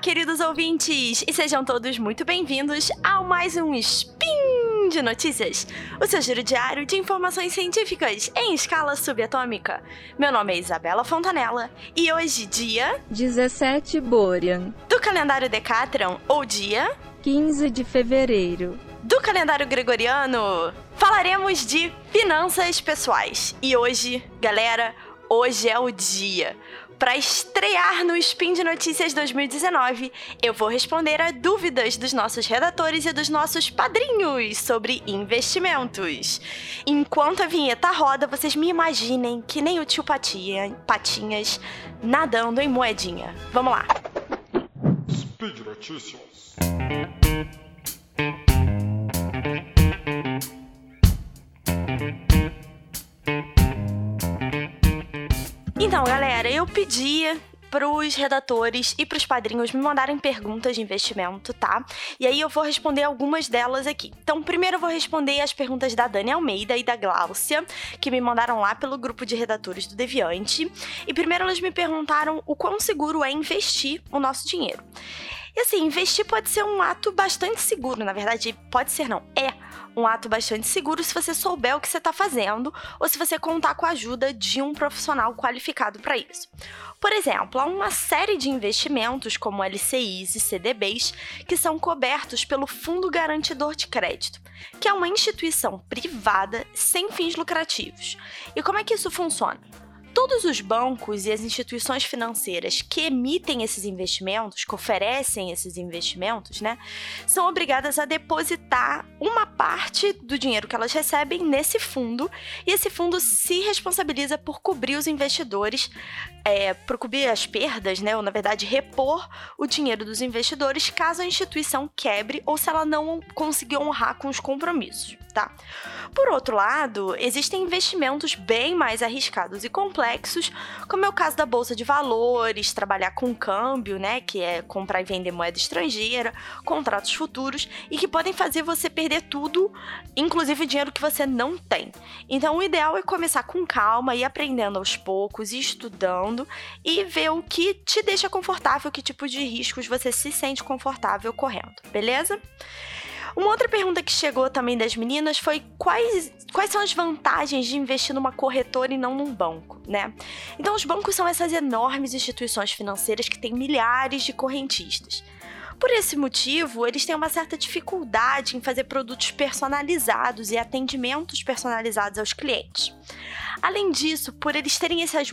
queridos ouvintes, e sejam todos muito bem-vindos ao mais um Spin de Notícias, o seu giro diário de informações científicas em escala subatômica. Meu nome é Isabela Fontanella e hoje, dia 17 Borean, do calendário Decatron, ou dia 15 de fevereiro, do calendário gregoriano, falaremos de finanças pessoais. E hoje, galera, hoje é o dia para estrear no Spin de Notícias 2019, eu vou responder a dúvidas dos nossos redatores e dos nossos padrinhos sobre investimentos. Enquanto a vinheta roda, vocês me imaginem que nem o tio Patinha, Patinhas nadando em moedinha. Vamos lá. Speed Notícias. Então, galera, eu pedia pros redatores e pros padrinhos me mandarem perguntas de investimento, tá? E aí eu vou responder algumas delas aqui. Então, primeiro eu vou responder as perguntas da Dani Almeida e da Gláucia, que me mandaram lá pelo grupo de redatores do Deviante. E primeiro elas me perguntaram o quão seguro é investir o nosso dinheiro. E assim, investir pode ser um ato bastante seguro, na verdade, pode ser não, é um ato bastante seguro se você souber o que você está fazendo ou se você contar com a ajuda de um profissional qualificado para isso. Por exemplo, há uma série de investimentos como LCIs e CDBs que são cobertos pelo Fundo Garantidor de Crédito, que é uma instituição privada sem fins lucrativos. E como é que isso funciona? Todos os bancos e as instituições financeiras que emitem esses investimentos, que oferecem esses investimentos, né, são obrigadas a depositar uma parte do dinheiro que elas recebem nesse fundo, e esse fundo se responsabiliza por cobrir os investidores, é, por cobrir as perdas, né, ou na verdade repor o dinheiro dos investidores caso a instituição quebre ou se ela não conseguir honrar com os compromissos, tá? Por outro lado, existem investimentos bem mais arriscados e complexos, como é o caso da bolsa de valores, trabalhar com câmbio, né, que é comprar e vender moeda estrangeira, contratos futuros e que podem fazer você perder tudo, inclusive dinheiro que você não tem. Então, o ideal é começar com calma e aprendendo aos poucos, estudando e ver o que te deixa confortável, que tipo de riscos você se sente confortável correndo, beleza? Uma outra pergunta que chegou também das meninas foi quais, quais são as vantagens de investir numa corretora e não num banco, né? Então, os bancos são essas enormes instituições financeiras que têm milhares de correntistas. Por esse motivo, eles têm uma certa dificuldade em fazer produtos personalizados e atendimentos personalizados aos clientes. Além disso, por eles terem essas,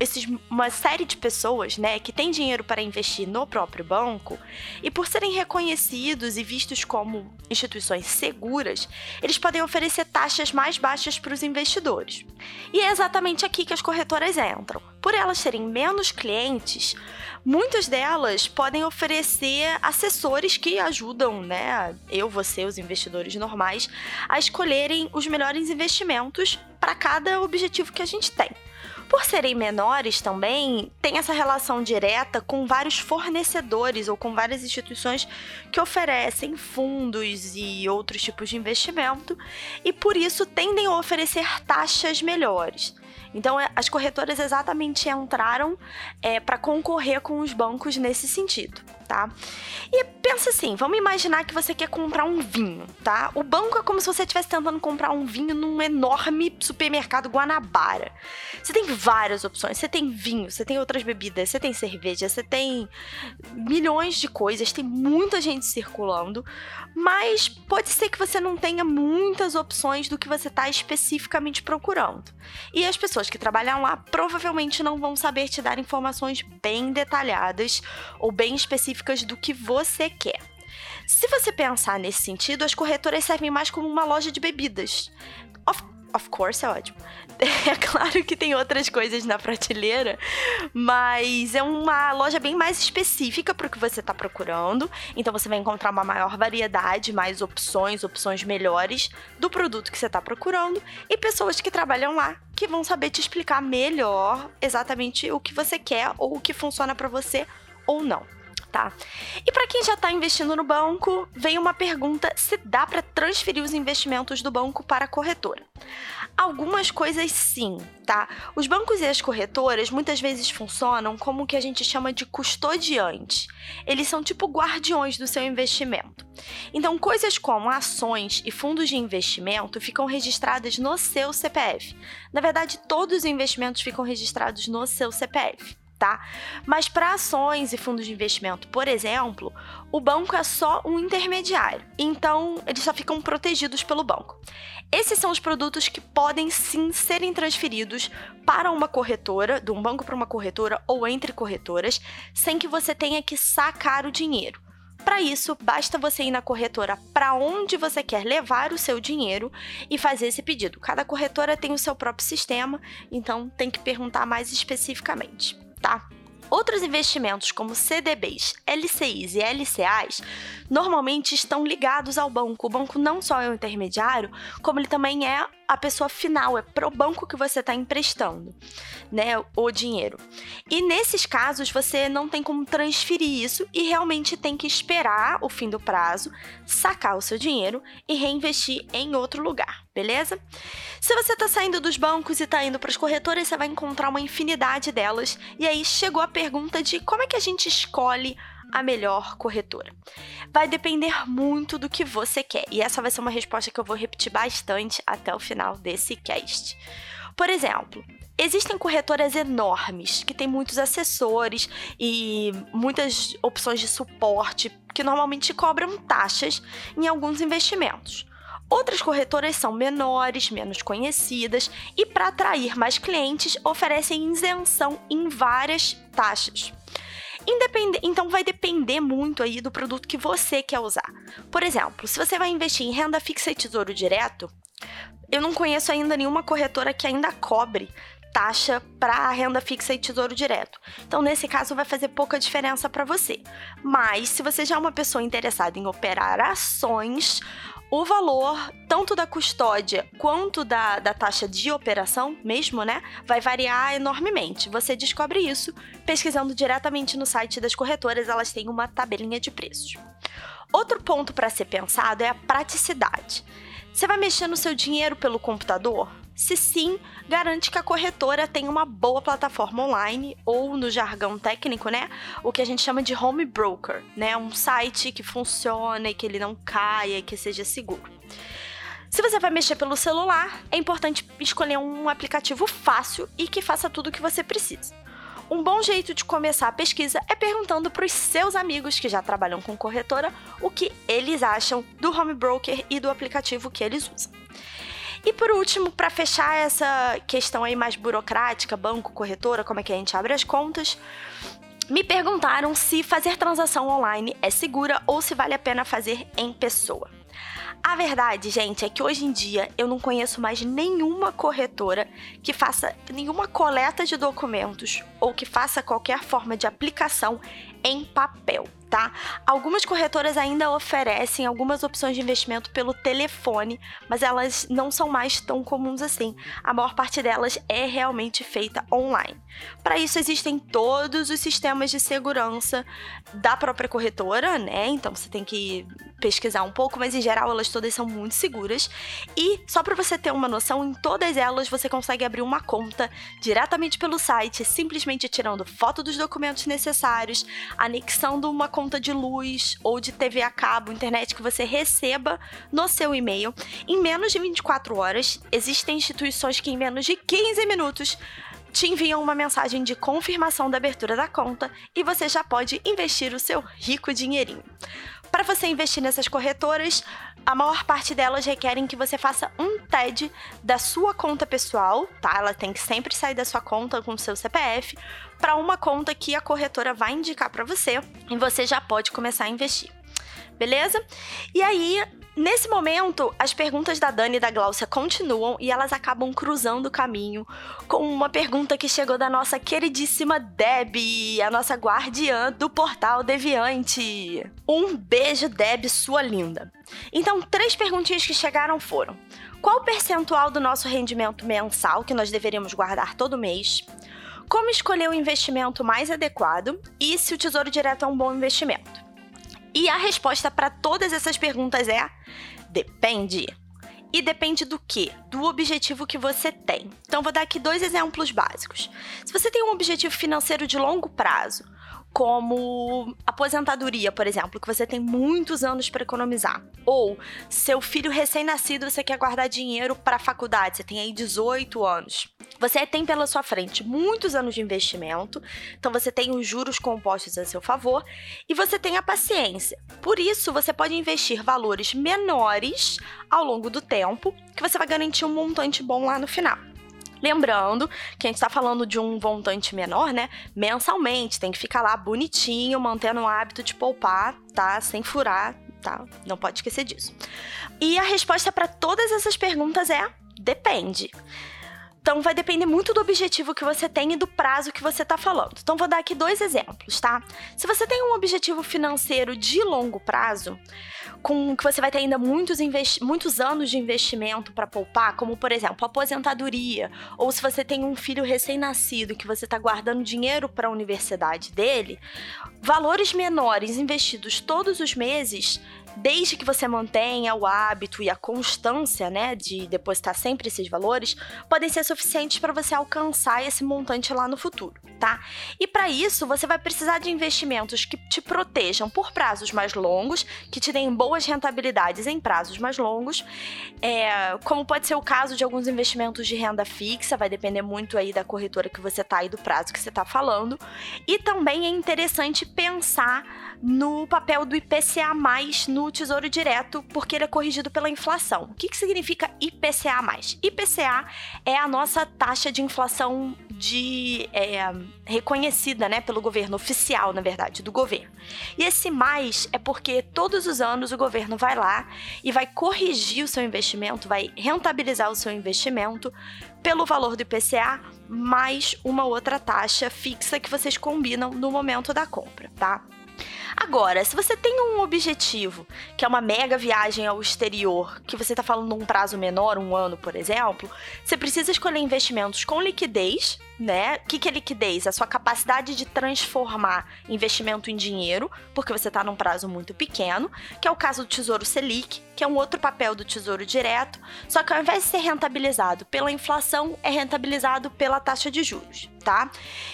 esses, uma série de pessoas né, que têm dinheiro para investir no próprio banco, e por serem reconhecidos e vistos como instituições seguras, eles podem oferecer taxas mais baixas para os investidores. E é exatamente aqui que as corretoras entram. Por elas terem menos clientes, muitas delas podem oferecer assessores que ajudam, né, eu, você, os investidores normais, a escolherem os melhores investimentos para cada objetivo que a gente tem. Por serem menores também, tem essa relação direta com vários fornecedores ou com várias instituições que oferecem fundos e outros tipos de investimento e por isso tendem a oferecer taxas melhores. Então, é, as corretoras exatamente entraram é, para concorrer com os bancos nesse sentido, tá? E pensa assim, vamos imaginar que você quer comprar um vinho, tá? O banco é como se você estivesse tentando comprar um vinho num enorme supermercado Guanabara. Você tem várias opções, você tem vinho, você tem outras bebidas, você tem cerveja, você tem milhões de coisas, tem muita gente circulando, mas pode ser que você não tenha muitas opções do que você está especificamente procurando. E as pessoas que trabalham lá provavelmente não vão saber te dar informações bem detalhadas ou bem específicas do que você quer. Se você pensar nesse sentido, as corretoras servem mais como uma loja de bebidas. Of of course é ótimo. É claro que tem outras coisas na prateleira, mas é uma loja bem mais específica para o que você está procurando. Então você vai encontrar uma maior variedade, mais opções, opções melhores do produto que você está procurando e pessoas que trabalham lá que vão saber te explicar melhor exatamente o que você quer ou o que funciona para você ou não tá? E para quem já está investindo no banco, vem uma pergunta se dá para transferir os investimentos do banco para a corretora. Algumas coisas sim, tá? Os bancos e as corretoras muitas vezes funcionam como o que a gente chama de custodiante. Eles são tipo guardiões do seu investimento. Então, coisas como ações e fundos de investimento ficam registradas no seu CPF. Na verdade, todos os investimentos ficam registrados no seu CPF tá? Mas para ações e fundos de investimento, por exemplo, o banco é só um intermediário. Então, eles só ficam protegidos pelo banco. Esses são os produtos que podem sim serem transferidos para uma corretora, de um banco para uma corretora ou entre corretoras, sem que você tenha que sacar o dinheiro. Para isso, basta você ir na corretora para onde você quer levar o seu dinheiro e fazer esse pedido. Cada corretora tem o seu próprio sistema, então tem que perguntar mais especificamente tá? Outros investimentos, como CDBs, LCIs e LCAs, normalmente estão ligados ao banco. O banco não só é o intermediário, como ele também é a pessoa final, é pro banco que você está emprestando, né, o dinheiro. E nesses casos você não tem como transferir isso e realmente tem que esperar o fim do prazo, sacar o seu dinheiro e reinvestir em outro lugar, beleza? Se você está saindo dos bancos e está indo para as corretoras, você vai encontrar uma infinidade delas. E aí chegou a pergunta de como é que a gente escolhe a melhor corretora? Vai depender muito do que você quer, e essa vai ser uma resposta que eu vou repetir bastante até o final desse cast. Por exemplo, existem corretoras enormes que têm muitos assessores e muitas opções de suporte que normalmente cobram taxas em alguns investimentos. Outras corretoras são menores, menos conhecidas e, para atrair mais clientes, oferecem isenção em várias taxas. Então vai depender muito aí do produto que você quer usar. Por exemplo, se você vai investir em renda fixa e tesouro direto, eu não conheço ainda nenhuma corretora que ainda cobre taxa para renda fixa e tesouro direto. Então, nesse caso, vai fazer pouca diferença para você. Mas, se você já é uma pessoa interessada em operar ações, o valor, tanto da custódia quanto da, da taxa de operação, mesmo, né, vai variar enormemente. Você descobre isso pesquisando diretamente no site das corretoras, elas têm uma tabelinha de preços. Outro ponto para ser pensado é a praticidade. Você vai mexer no seu dinheiro pelo computador? Se sim, garante que a corretora tem uma boa plataforma online ou no jargão técnico, né, o que a gente chama de home broker, né, um site que funcione, que ele não caia, que seja seguro. Se você vai mexer pelo celular, é importante escolher um aplicativo fácil e que faça tudo o que você precisa. Um bom jeito de começar a pesquisa é perguntando para os seus amigos que já trabalham com corretora o que eles acham do home broker e do aplicativo que eles usam. E por último, para fechar essa questão aí mais burocrática, banco, corretora, como é que a gente abre as contas, me perguntaram se fazer transação online é segura ou se vale a pena fazer em pessoa. A verdade, gente, é que hoje em dia eu não conheço mais nenhuma corretora que faça nenhuma coleta de documentos ou que faça qualquer forma de aplicação em papel tá? Algumas corretoras ainda oferecem algumas opções de investimento pelo telefone, mas elas não são mais tão comuns assim. A maior parte delas é realmente feita online. Para isso existem todos os sistemas de segurança da própria corretora, né? Então você tem que pesquisar um pouco, mas em geral elas todas são muito seguras. E só para você ter uma noção, em todas elas você consegue abrir uma conta diretamente pelo site, simplesmente tirando foto dos documentos necessários, anexando uma conta de luz ou de TV a cabo, internet que você receba no seu e-mail. Em menos de 24 horas, existem instituições que em menos de 15 minutos te enviam uma mensagem de confirmação da abertura da conta e você já pode investir o seu rico dinheirinho. Para você investir nessas corretoras, a maior parte delas requerem que você faça um TED da sua conta pessoal, tá? Ela tem que sempre sair da sua conta com o seu CPF para uma conta que a corretora vai indicar para você e você já pode começar a investir. Beleza? E aí, Nesse momento, as perguntas da Dani e da Gláucia continuam e elas acabam cruzando o caminho com uma pergunta que chegou da nossa queridíssima Deb, a nossa guardiã do portal Deviante. Um beijo, Deb, sua linda. Então, três perguntinhas que chegaram foram: qual o percentual do nosso rendimento mensal que nós deveríamos guardar todo mês? Como escolher o investimento mais adequado e se o Tesouro Direto é um bom investimento? E a resposta para todas essas perguntas é: depende. E depende do que? Do objetivo que você tem. Então, vou dar aqui dois exemplos básicos. Se você tem um objetivo financeiro de longo prazo, como aposentadoria, por exemplo, que você tem muitos anos para economizar, ou seu filho recém-nascido você quer guardar dinheiro para a faculdade, você tem aí 18 anos. Você tem pela sua frente muitos anos de investimento, então você tem os juros compostos a seu favor e você tem a paciência. Por isso, você pode investir valores menores ao longo do tempo, que você vai garantir um montante bom lá no final. Lembrando que a gente está falando de um montante menor, né? Mensalmente, tem que ficar lá bonitinho, mantendo o hábito de poupar, tá? Sem furar, tá? Não pode esquecer disso. E a resposta para todas essas perguntas é: depende. Então vai depender muito do objetivo que você tem e do prazo que você está falando. Então vou dar aqui dois exemplos, tá? Se você tem um objetivo financeiro de longo prazo, com que você vai ter ainda muitos, muitos anos de investimento para poupar, como por exemplo, aposentadoria, ou se você tem um filho recém-nascido que você está guardando dinheiro para a universidade dele, valores menores investidos todos os meses desde que você mantenha o hábito e a constância, né, de depositar sempre esses valores, podem ser suficientes para você alcançar esse montante lá no futuro, tá? E para isso, você vai precisar de investimentos que te protejam por prazos mais longos, que te deem boas rentabilidades em prazos mais longos, é, como pode ser o caso de alguns investimentos de renda fixa, vai depender muito aí da corretora que você tá e do prazo que você tá falando. E também é interessante pensar no papel do IPCA no Tesouro Direto, porque ele é corrigido pela inflação. O que, que significa IPCA IPCA é a nossa taxa de inflação de é, reconhecida, né, pelo governo oficial, na verdade, do governo. E esse mais é porque todos os anos o governo vai lá e vai corrigir o seu investimento, vai rentabilizar o seu investimento pelo valor do IPCA mais uma outra taxa fixa que vocês combinam no momento da compra, tá? Agora, se você tem um objetivo, que é uma mega viagem ao exterior, que você está falando num prazo menor, um ano, por exemplo, você precisa escolher investimentos com liquidez, né? O que, que é liquidez? A sua capacidade de transformar investimento em dinheiro, porque você está num prazo muito pequeno, que é o caso do Tesouro Selic, que é um outro papel do Tesouro Direto, só que ao invés de ser rentabilizado pela inflação, é rentabilizado pela taxa de juros, tá?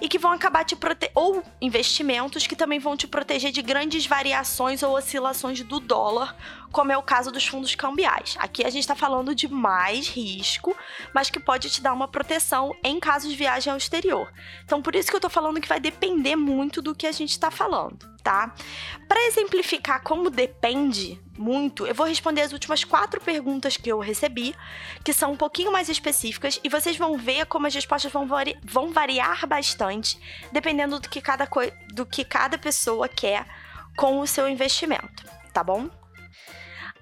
E que vão acabar te proteger, ou investimentos que também vão te proteger de grandes variações ou oscilações do dólar, como é o caso dos fundos cambiais. Aqui a gente está falando de mais risco, mas que pode te dar uma proteção em caso de viagem ao exterior. Então, por isso que eu estou falando que vai depender muito do que a gente está falando, tá? Para exemplificar como depende muito, eu vou responder as últimas quatro perguntas que eu recebi, que são um pouquinho mais específicas, e vocês vão ver como as respostas vão, vari vão variar bastante, dependendo do que, cada do que cada pessoa quer com o seu investimento, tá bom?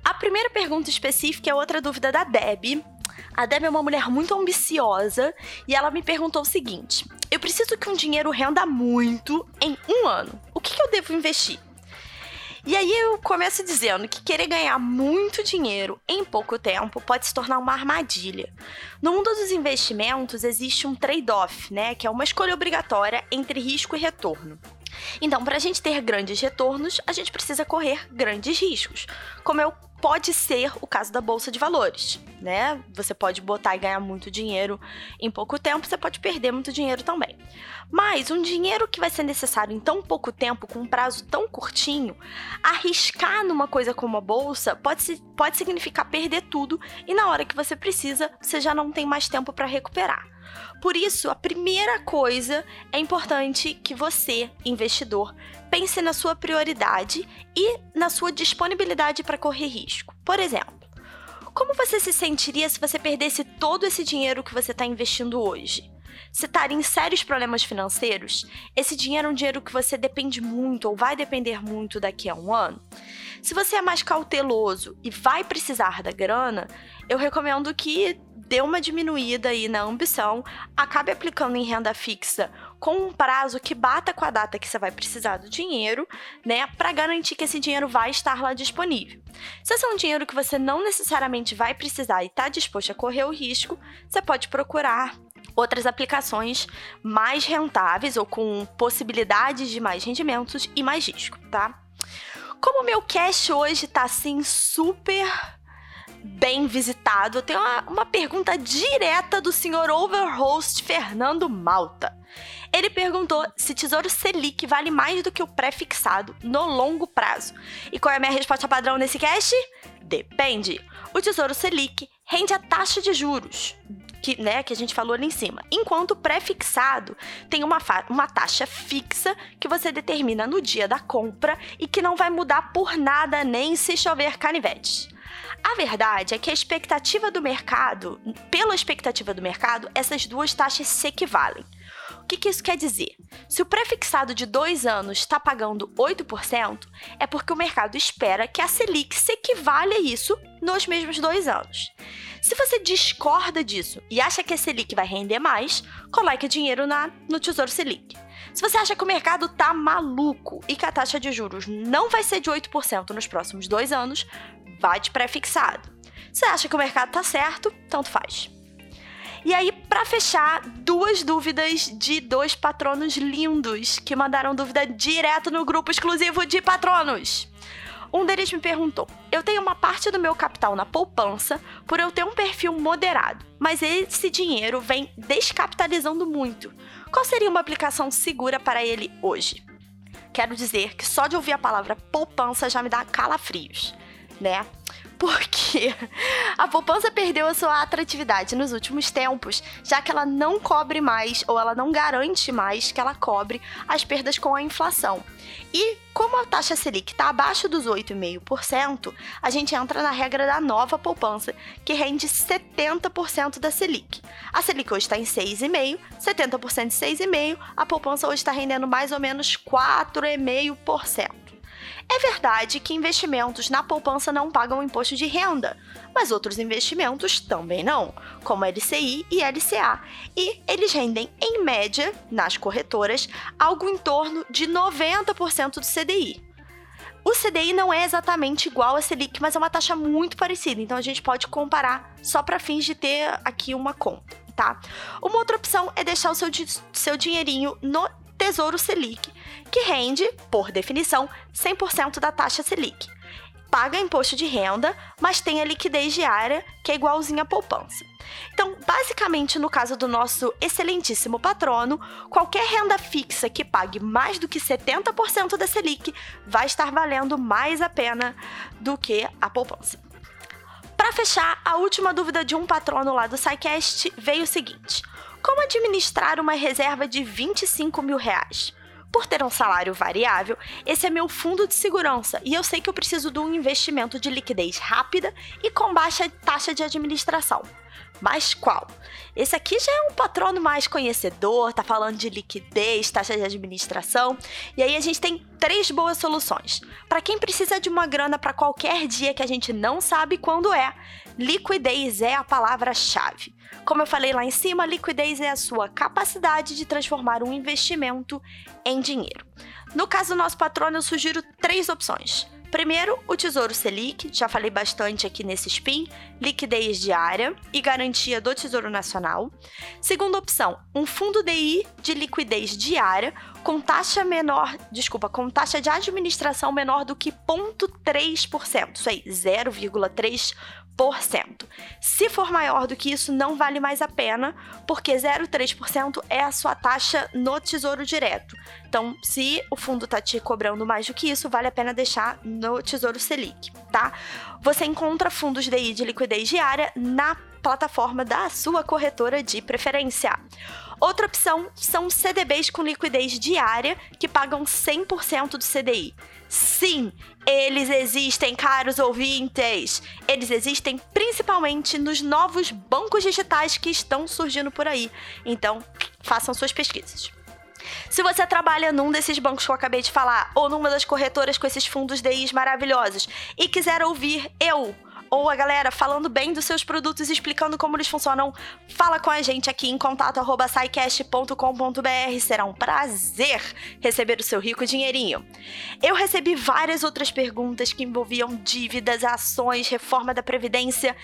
A primeira pergunta específica é outra dúvida da Deb. A Deb é uma mulher muito ambiciosa e ela me perguntou o seguinte: Eu preciso que um dinheiro renda muito em um ano. O que, que eu devo investir? E aí eu começo dizendo que querer ganhar muito dinheiro em pouco tempo pode se tornar uma armadilha. No mundo dos investimentos existe um trade-off, né, que é uma escolha obrigatória entre risco e retorno. Então, para a gente ter grandes retornos, a gente precisa correr grandes riscos, como é o pode ser o caso da bolsa de valores, né? Você pode botar e ganhar muito dinheiro em pouco tempo, você pode perder muito dinheiro também. Mas um dinheiro que vai ser necessário em tão pouco tempo, com um prazo tão curtinho, arriscar numa coisa como a bolsa pode, pode significar perder tudo e na hora que você precisa, você já não tem mais tempo para recuperar. Por isso, a primeira coisa é importante que você, investidor, pense na sua prioridade e na sua disponibilidade para correr risco. Por exemplo, como você se sentiria se você perdesse todo esse dinheiro que você está investindo hoje? Você estaria em sérios problemas financeiros? Esse dinheiro é um dinheiro que você depende muito ou vai depender muito daqui a um ano? Se você é mais cauteloso e vai precisar da grana, eu recomendo que dê uma diminuída aí na ambição, acabe aplicando em renda fixa com um prazo que bata com a data que você vai precisar do dinheiro, né, para garantir que esse dinheiro vai estar lá disponível. Se esse é um dinheiro que você não necessariamente vai precisar e está disposto a correr o risco, você pode procurar outras aplicações mais rentáveis ou com possibilidades de mais rendimentos e mais risco, tá? Como o meu cache hoje tá assim super bem visitado, eu tenho uma, uma pergunta direta do senhor Overhost Fernando Malta. Ele perguntou se Tesouro Selic vale mais do que o pré-fixado no longo prazo. E qual é a minha resposta padrão nesse cache? Depende. O Tesouro Selic rende a taxa de juros que, né, que a gente falou ali em cima. Enquanto pré-fixado tem uma, uma taxa fixa que você determina no dia da compra e que não vai mudar por nada nem se chover canivete. A verdade é que a expectativa do mercado, pela expectativa do mercado, essas duas taxas se equivalem. O que, que isso quer dizer? Se o prefixado de dois anos está pagando 8%, é porque o mercado espera que a Selic se equivale a isso nos mesmos dois anos. Se você discorda disso e acha que a Selic vai render mais, coloque dinheiro na, no Tesouro Selic. Se você acha que o mercado tá maluco e que a taxa de juros não vai ser de 8% nos próximos dois anos, vá de pré-fixado. Se acha que o mercado tá certo, tanto faz. E aí, para fechar, duas dúvidas de dois patronos lindos que mandaram dúvida direto no grupo exclusivo de patronos. Um deles me perguntou: Eu tenho uma parte do meu capital na poupança por eu ter um perfil moderado, mas esse dinheiro vem descapitalizando muito. Qual seria uma aplicação segura para ele hoje? Quero dizer que só de ouvir a palavra poupança já me dá calafrios, né? porque a poupança perdeu a sua atratividade nos últimos tempos, já que ela não cobre mais ou ela não garante mais que ela cobre as perdas com a inflação. E como a taxa Selic está abaixo dos 8,5%, a gente entra na regra da nova poupança, que rende 70% da Selic. A Selic hoje está em 6,5%, 70% de 6,5%, a poupança hoje está rendendo mais ou menos 4,5%. É verdade que investimentos na poupança não pagam imposto de renda, mas outros investimentos também não, como LCI e LCA, e eles rendem, em média, nas corretoras, algo em torno de 90% do CDI. O CDI não é exatamente igual a Selic, mas é uma taxa muito parecida, então a gente pode comparar só para fins de ter aqui uma conta, tá? Uma outra opção é deixar o seu, seu dinheirinho no Tesouro Selic, que rende, por definição, 100% da taxa Selic. Paga imposto de renda, mas tem a liquidez diária, que é igualzinha à poupança. Então, basicamente, no caso do nosso excelentíssimo patrono, qualquer renda fixa que pague mais do que 70% da Selic vai estar valendo mais a pena do que a poupança. Para fechar, a última dúvida de um patrono lá do SciCast veio o seguinte: como administrar uma reserva de 25 mil reais? Por ter um salário variável, esse é meu fundo de segurança e eu sei que eu preciso de um investimento de liquidez rápida e com baixa taxa de administração. Mas qual? Esse aqui já é um patrono mais conhecedor, tá falando de liquidez, taxa de administração. E aí a gente tem três boas soluções. Para quem precisa de uma grana para qualquer dia que a gente não sabe quando é, liquidez é a palavra-chave. Como eu falei lá em cima, liquidez é a sua capacidade de transformar um investimento em dinheiro. No caso do nosso patrono, eu sugiro três opções. Primeiro, o Tesouro Selic, já falei bastante aqui nesse spin, liquidez diária e garantia do Tesouro Nacional. Segunda opção, um fundo DI de liquidez diária com taxa menor, desculpa, com taxa de administração menor do que 0,3%, isso aí, 0,3%. Se for maior do que isso, não vale mais a pena, porque 0,3% é a sua taxa no Tesouro Direto. Então, se o fundo está te cobrando mais do que isso, vale a pena deixar no Tesouro Selic, tá? Você encontra fundos DI de liquidez diária na plataforma da sua corretora de preferência. Outra opção são CDBs com liquidez diária que pagam 100% do CDI. Sim, eles existem, caros ouvintes. Eles existem principalmente nos novos bancos digitais que estão surgindo por aí. Então, façam suas pesquisas. Se você trabalha num desses bancos que eu acabei de falar, ou numa das corretoras com esses fundos DIs maravilhosos, e quiser ouvir eu ou a galera falando bem dos seus produtos e explicando como eles funcionam, fala com a gente aqui em contato@saicast.com.br. Será um prazer receber o seu rico dinheirinho. Eu recebi várias outras perguntas que envolviam dívidas, ações, reforma da previdência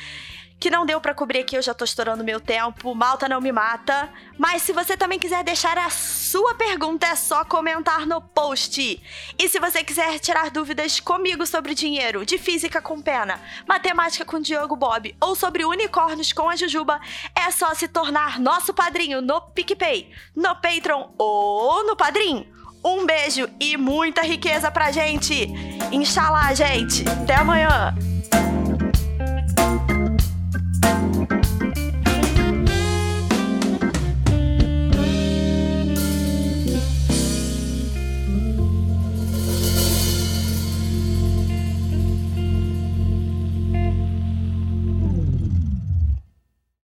que não deu para cobrir aqui, eu já tô estourando meu tempo. Malta não me mata. Mas se você também quiser deixar a sua pergunta, é só comentar no post. E se você quiser tirar dúvidas comigo sobre dinheiro, de física com pena, matemática com Diogo Bob ou sobre unicórnios com a Jujuba, é só se tornar nosso padrinho no PicPay, no Patreon ou no Padrim. Um beijo e muita riqueza pra gente. Inshallah, gente. Até amanhã.